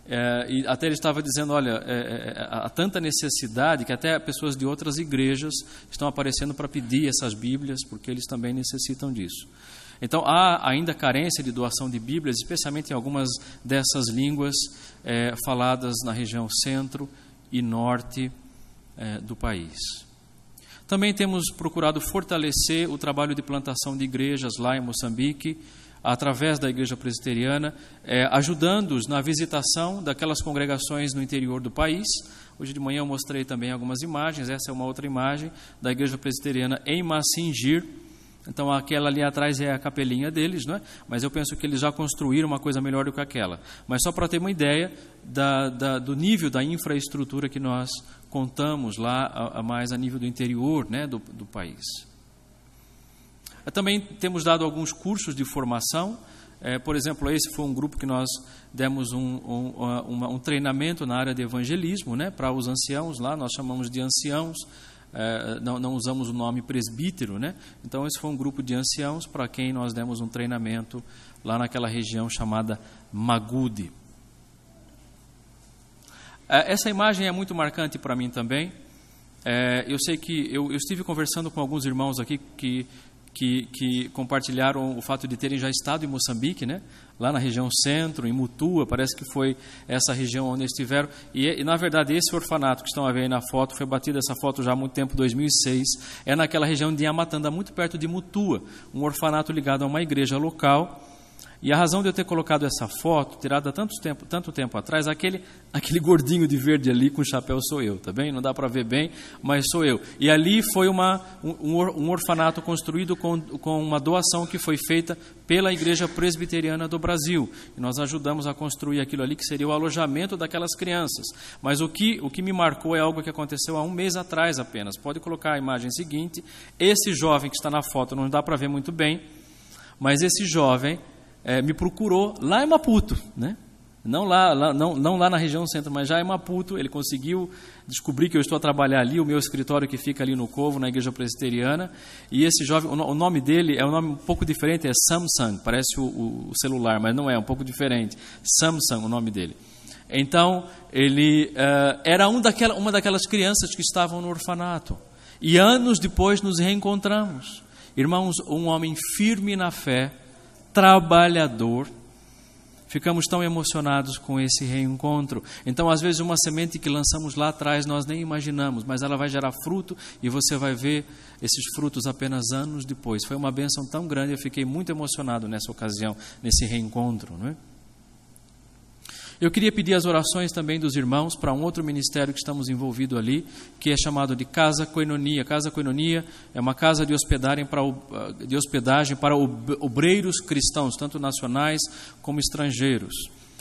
É, e até ele estava dizendo, olha, é, é, há tanta necessidade que até pessoas de outras igrejas estão aparecendo para pedir essas Bíblias, porque eles também necessitam disso. Então há ainda carência de doação de Bíblias, especialmente em algumas dessas línguas é, faladas na região centro e norte é, do país. Também temos procurado fortalecer o trabalho de plantação de igrejas lá em Moçambique através da Igreja Presbiteriana, é, ajudando-os na visitação daquelas congregações no interior do país. Hoje de manhã eu mostrei também algumas imagens, essa é uma outra imagem da Igreja Presbiteriana em Massingir. Então aquela ali atrás é a capelinha deles, não é? mas eu penso que eles já construíram uma coisa melhor do que aquela. Mas só para ter uma ideia da, da, do nível da infraestrutura que nós contamos lá, a, a mais a nível do interior né, do, do país. Também temos dado alguns cursos de formação. É, por exemplo, esse foi um grupo que nós demos um, um, um treinamento na área de evangelismo né, para os anciãos lá, nós chamamos de anciãos, é, não, não, usamos o nome presbítero. Né? Então, esse foi um grupo de anciãos para quem nós demos um treinamento lá naquela região chamada Magude. É, essa imagem é muito marcante para mim também. É, eu sei que eu, eu, estive conversando com alguns irmãos aqui que que, que, compartilharam o fato de terem já estado em Moçambique, né? lá na região centro, em Mutua, parece que foi essa região onde estiveram. E, e, na verdade, esse orfanato que estão a ver aí na foto, foi batida essa foto já há muito tempo, 2006, é naquela região de Yamatanda, muito perto de Mutua, um orfanato ligado a uma igreja local e a razão de eu ter colocado essa foto, tirada tanto tempo, tanto tempo atrás, aquele, aquele gordinho de verde ali com chapéu sou eu, tá bem? Não dá para ver bem, mas sou eu. E ali foi uma, um, um orfanato construído com, com uma doação que foi feita pela Igreja Presbiteriana do Brasil. E nós ajudamos a construir aquilo ali que seria o alojamento daquelas crianças. Mas o que, o que me marcou é algo que aconteceu há um mês atrás apenas. Pode colocar a imagem seguinte. Esse jovem que está na foto, não dá para ver muito bem, mas esse jovem é, me procurou lá em Maputo, né? Não lá, lá, não, não lá na região centro, mas já em Maputo. Ele conseguiu descobrir que eu estou a trabalhar ali, o meu escritório que fica ali no Covo, na igreja presbiteriana. E esse jovem, o nome dele é um nome um pouco diferente, é Samsung, parece o, o celular, mas não é, é um pouco diferente. Samsung, o nome dele. Então, ele uh, era um daquela, uma daquelas crianças que estavam no orfanato. E anos depois nos reencontramos. Irmãos, um homem firme na fé, trabalhador. Ficamos tão emocionados com esse reencontro. Então, às vezes, uma semente que lançamos lá atrás nós nem imaginamos, mas ela vai gerar fruto e você vai ver esses frutos apenas anos depois. Foi uma bênção tão grande, eu fiquei muito emocionado nessa ocasião, nesse reencontro. Não é? Eu queria pedir as orações também dos irmãos para um outro ministério que estamos envolvidos ali, que é chamado de Casa Coinonia. Casa Coinonia é uma casa de hospedagem para, para obreiros cristãos, tanto nacionais como estrangeiros.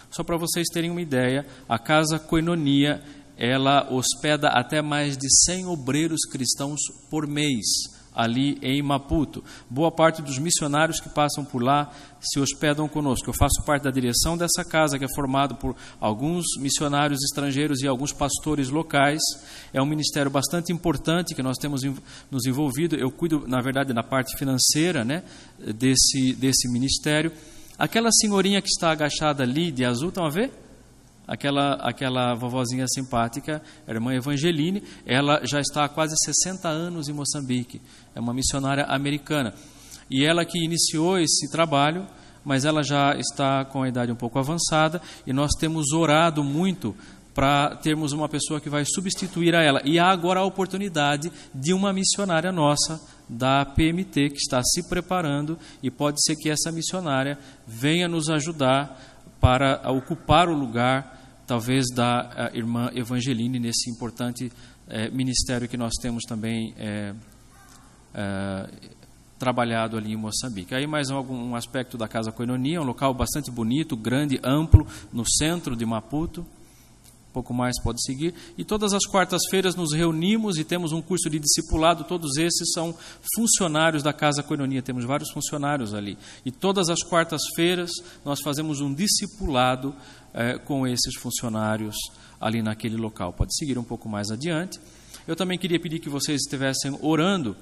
Só para vocês terem uma ideia, a Casa Coinonia ela hospeda até mais de 100 obreiros cristãos por mês ali em Maputo. Boa parte dos missionários que passam por lá se hospedam conosco. Eu faço parte da direção dessa casa, que é formado por alguns missionários estrangeiros e alguns pastores locais. É um ministério bastante importante que nós temos nos envolvido. Eu cuido, na verdade, na parte financeira né, desse, desse ministério. Aquela senhorinha que está agachada ali, de azul, estão a ver? Aquela, aquela vovozinha simpática, a irmã Evangeline, ela já está há quase 60 anos em Moçambique, é uma missionária americana. E ela que iniciou esse trabalho, mas ela já está com a idade um pouco avançada, e nós temos orado muito para termos uma pessoa que vai substituir a ela. E há agora a oportunidade de uma missionária nossa da PMT que está se preparando e pode ser que essa missionária venha nos ajudar para ocupar o lugar talvez da irmã Evangeline nesse importante é, ministério que nós temos também é, trabalhado ali em Moçambique. Aí mais algum aspecto da Casa Coinonia, um local bastante bonito, grande, amplo, no centro de Maputo. Um pouco mais pode seguir. E todas as quartas-feiras nos reunimos e temos um curso de discipulado. Todos esses são funcionários da Casa Coinonia. Temos vários funcionários ali. E todas as quartas-feiras nós fazemos um discipulado é, com esses funcionários ali naquele local. Pode seguir um pouco mais adiante. Eu também queria pedir que vocês estivessem orando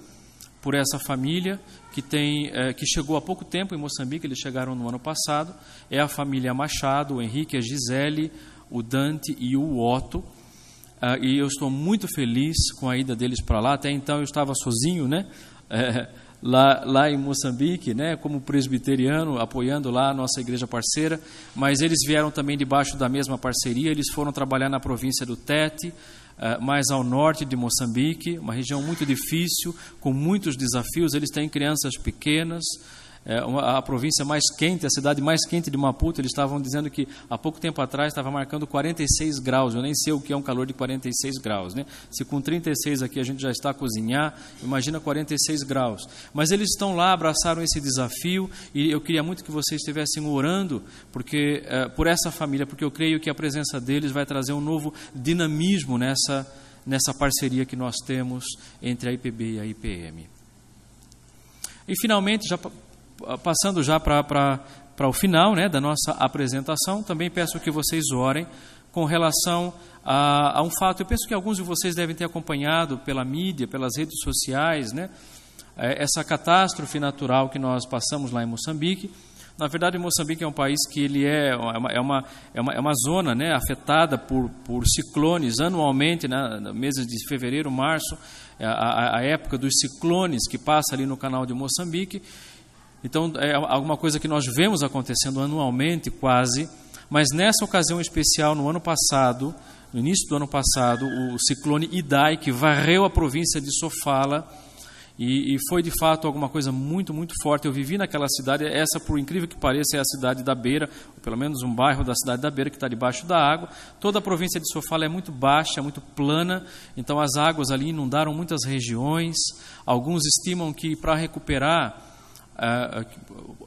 por essa família que tem é, que chegou há pouco tempo em Moçambique. Eles chegaram no ano passado. É a família Machado, o Henrique, a Gisele, o Dante e o Otto. Uh, e eu estou muito feliz com a ida deles para lá. Até então eu estava sozinho, né? É, lá, lá em Moçambique, né? Como presbiteriano, apoiando lá a nossa igreja parceira. Mas eles vieram também debaixo da mesma parceria. Eles foram trabalhar na província do Tete, uh, mais ao norte de Moçambique, uma região muito difícil, com muitos desafios. Eles têm crianças pequenas é, uma, a província mais quente, a cidade mais quente de Maputo, eles estavam dizendo que há pouco tempo atrás estava marcando 46 graus. Eu nem sei o que é um calor de 46 graus. Né? Se com 36 aqui a gente já está a cozinhar, imagina 46 graus. Mas eles estão lá, abraçaram esse desafio e eu queria muito que vocês estivessem orando porque, é, por essa família, porque eu creio que a presença deles vai trazer um novo dinamismo nessa, nessa parceria que nós temos entre a IPB e a IPM. E finalmente, já passando já para o final né, da nossa apresentação, também peço que vocês orem com relação a, a, um fato. Eu penso que alguns de vocês devem ter acompanhado pela mídia, pelas redes sociais, né, é, essa catástrofe natural que nós passamos lá em Moçambique. Na verdade, Moçambique é um país que ele é uma, é uma, é uma, é uma zona né, afetada por, por ciclones anualmente, né, meses de fevereiro, março, é a, a, época dos ciclones que passa ali no canal de Moçambique. Então, é alguma coisa que nós vemos acontecendo anualmente, quase, mas nessa ocasião especial, no ano passado, no início do ano passado, o ciclone Idai, que varreu a província de Sofala, e, e, foi de fato alguma coisa muito, muito forte. Eu vivi naquela cidade, essa, por incrível que pareça, é a cidade da Beira, ou pelo menos um bairro da cidade da Beira que está debaixo da água. Toda a província de Sofala é muito baixa, muito plana, então as águas ali inundaram muitas regiões. Alguns estimam que para recuperar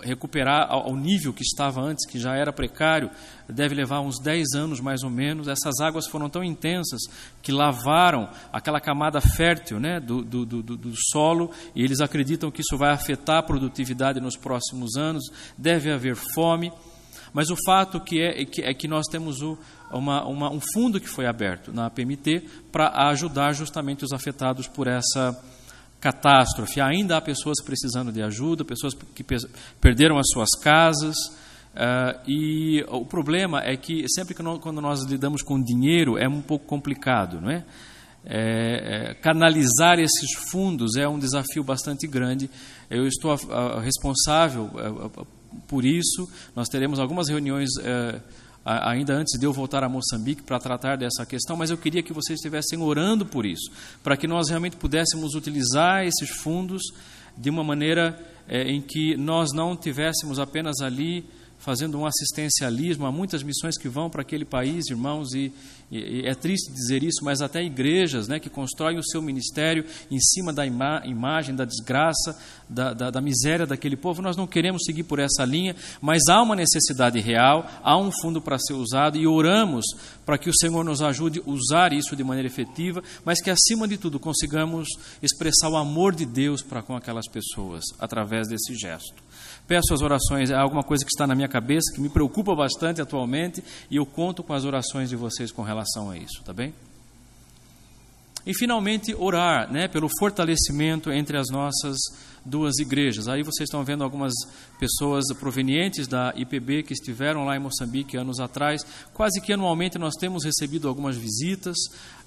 recuperar ao nível que estava antes, que já era precário, deve levar uns 10 anos mais ou menos. Essas águas foram tão intensas que lavaram aquela camada fértil né, do, do, do, do solo e eles acreditam que isso vai afetar a produtividade nos próximos anos. Deve haver fome. Mas o fato que é, que, é que nós temos o, uma, uma, um fundo que foi aberto na PMT para ajudar justamente os afetados por essa catástrofe. Ainda há pessoas precisando de ajuda, pessoas que perderam as suas casas. Uh, e o problema é que sempre que nós, quando nós lidamos com dinheiro é um pouco complicado, não é? É, é, canalizar esses fundos é um desafio bastante grande. Eu estou a, a, responsável a, por isso. Nós teremos algumas reuniões ainda antes de eu voltar a Moçambique para tratar dessa questão, mas eu queria que vocês estivessem orando por isso, para que nós realmente pudéssemos utilizar esses fundos de uma maneira é, em que nós não tivéssemos apenas ali fazendo um assistencialismo. Há muitas missões que vão para aquele país, irmãos, e, e, é triste dizer isso, mas até igrejas né, que constroem o seu ministério em cima da ima imagem, da desgraça, da, da, da, miséria daquele povo. Nós não queremos seguir por essa linha, mas há uma necessidade real, há um fundo para ser usado e oramos para que o Senhor nos ajude a usar isso de maneira efetiva, mas que acima de tudo consigamos expressar o amor de Deus para com aquelas pessoas através desse gesto. Peço as orações, é alguma coisa que está na minha cabeça, que me preocupa bastante atualmente, e eu conto com as orações de vocês com relação a isso, tá bem? E finalmente orar, né, pelo fortalecimento entre as nossas duas igrejas. Aí vocês estão vendo algumas pessoas provenientes da IPB que estiveram lá em Moçambique anos atrás. Quase que anualmente nós temos recebido algumas visitas,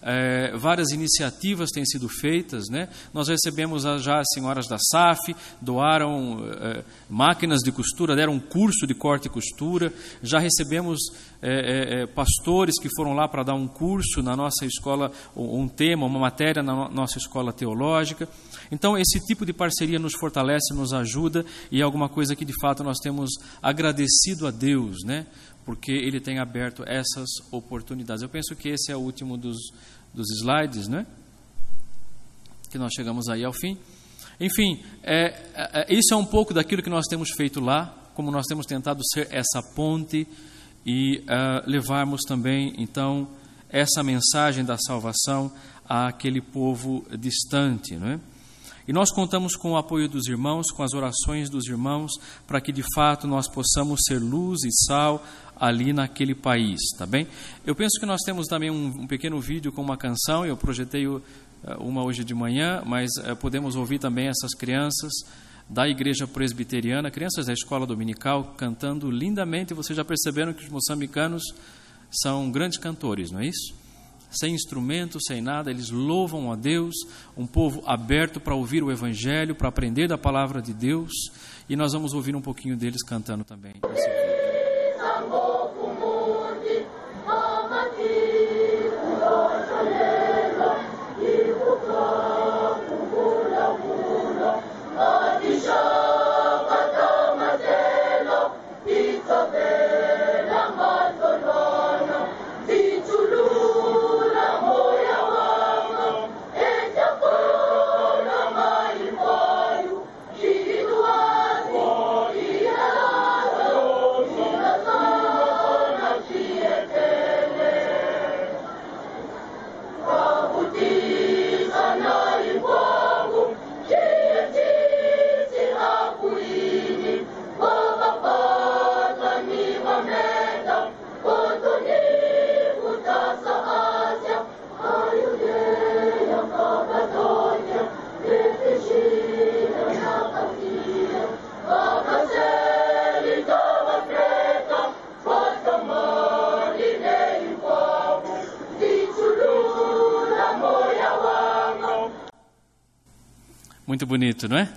é, várias iniciativas têm sido feitas. Né? Nós recebemos já as senhoras da SAF, doaram é, máquinas de costura, deram um curso de corte e costura. Já recebemos é, pastores que foram lá para dar um curso na nossa escola, um tema, uma matéria na nossa escola teológica. Então, esse tipo de parceria nos fortalece, nos ajuda e é alguma coisa que de fato nós temos agradecido a Deus, né? Porque Ele tem aberto essas oportunidades. Eu penso que esse é o último dos, dos slides, né? Que nós chegamos aí ao fim. Enfim, é, é, isso é um pouco daquilo que nós temos feito lá, como nós temos tentado ser essa ponte e uh, levarmos também, então, essa mensagem da salvação àquele povo distante, não é? E nós contamos com o apoio dos irmãos, com as orações dos irmãos, para que de fato nós possamos ser luz e sal ali naquele país, tá bem? Eu penso que nós temos também um, um pequeno vídeo com uma canção, eu projetei uh, uma hoje de manhã, mas uh, podemos ouvir também essas crianças da igreja presbiteriana, crianças da escola dominical, cantando lindamente. Vocês já perceberam que os moçambicanos são grandes cantores, não é isso? Sem instrumento, sem nada, eles louvam a Deus, um povo aberto para ouvir o Evangelho, para aprender da palavra de Deus, e nós vamos ouvir um pouquinho deles cantando também. Muito bonito, não é?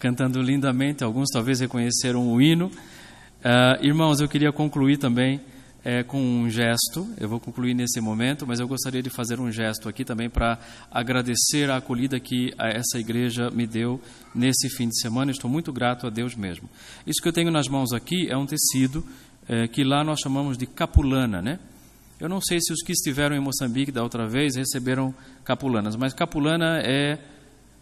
Cantando lindamente, alguns talvez reconheceram o hino. Uh, irmãos, eu queria concluir também é, com um gesto. Eu vou concluir nesse momento, mas eu gostaria de fazer um gesto aqui também para agradecer a acolhida que essa igreja me deu nesse fim de semana. Estou muito grato a Deus mesmo. Isso que eu tenho nas mãos aqui é um tecido é, que lá nós chamamos de capulana, né? Eu não sei se os que estiveram em Moçambique da outra vez receberam capulanas, mas capulana é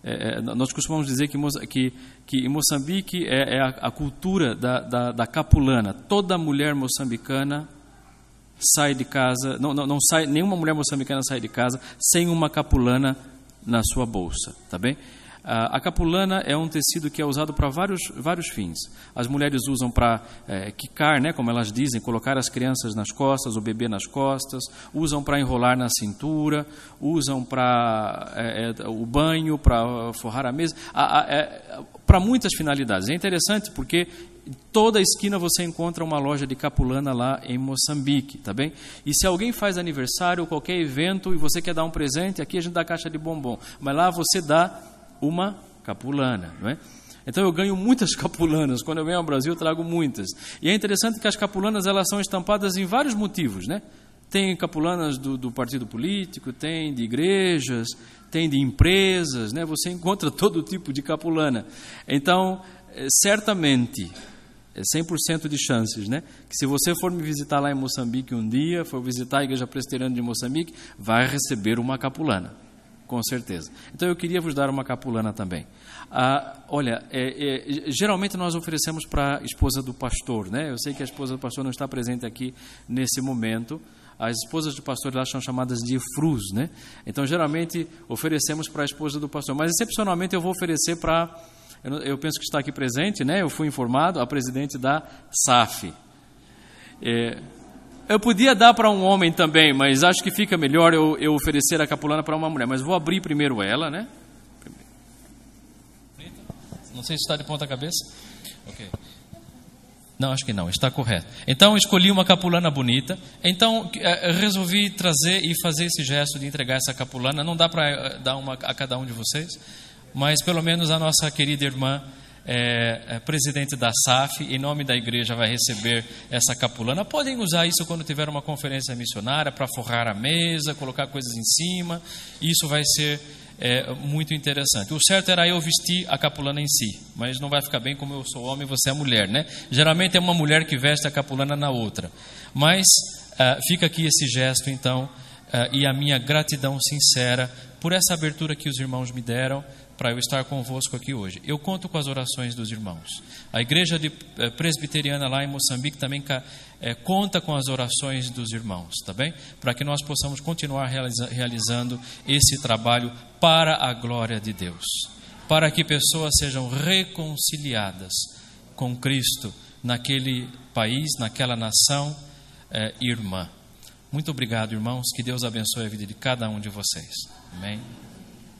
é, é, nós costumamos dizer que, que, que em Moçambique é, é a, a, cultura da, da, da, capulana. Toda mulher moçambicana sai de casa, não, não, não, sai, nenhuma mulher moçambicana sai de casa sem uma capulana na sua bolsa, tá bem? A capulana é um tecido que é usado para vários, vários fins. As mulheres usam para é, quicar, né, como elas dizem, colocar as crianças nas costas, o bebê nas costas, usam para enrolar na cintura, usam para é, o banho, para forrar a mesa, para muitas finalidades. É interessante porque toda esquina você encontra uma loja de capulana lá em Moçambique, tá bem? E se alguém faz aniversário, qualquer evento, e você quer dar um presente, aqui a gente dá caixa de bombom, mas lá você dá uma capulana, não é? Então eu ganho muitas capulanas. Quando eu venho ao Brasil, eu trago muitas. E é interessante que as capulanas elas são estampadas em vários motivos, né? Tem capulanas do, do partido político, tem de igrejas, tem de empresas, né? Você encontra todo tipo de capulana. Então, eh, certamente, é 100% de chances, né? Que se você for me visitar lá em Moçambique um dia, for visitar a igreja presbiteriana de Moçambique, vai receber uma capulana com certeza. Então eu queria vos dar uma capulana também. Ah, olha, é, é, geralmente nós oferecemos para a esposa do pastor, né? Eu sei que a esposa do pastor não está presente aqui nesse momento. As esposas do pastor elas são chamadas de frus, né? Então geralmente oferecemos para a esposa do pastor, mas excepcionalmente eu vou oferecer para eu, eu penso que está aqui presente, né? Eu fui informado a presidente da SAF. É, eu podia dar para um homem também, mas acho que fica melhor eu, eu oferecer a capulana para uma mulher. Mas vou abrir primeiro ela, né? Não sei se está de ponta cabeça. Ok. Não, acho que não, está correto. Então escolhi uma capulana bonita. Então eh, resolvi trazer e fazer esse gesto de entregar essa capulana. Não dá para eh, dar uma a cada um de vocês, mas pelo menos a nossa querida irmã é, é, presidente da SAF, em nome da igreja, vai receber essa capulana. Podem usar isso quando tiver uma conferência missionária para forrar a mesa, colocar coisas em cima. Isso vai ser é, muito interessante. O certo era eu vestir a capulana em si, mas não vai ficar bem como eu sou homem e você é mulher, né? Geralmente é uma mulher que veste a capulana na outra. Mas uh, fica aqui esse gesto, então, uh, e a minha gratidão sincera por essa abertura que os irmãos me deram para eu estar convosco aqui hoje. Eu conto com as orações dos irmãos. A igreja de, eh, presbiteriana lá em Moçambique também é, conta com as orações dos irmãos, tá bem? Para que nós possamos continuar realiza, realizando esse trabalho para a glória de Deus. Para que pessoas sejam reconciliadas com Cristo naquele país, naquela nação é, irmã. Muito obrigado, irmãos. Que Deus abençoe a vida de cada um de vocês. Amém.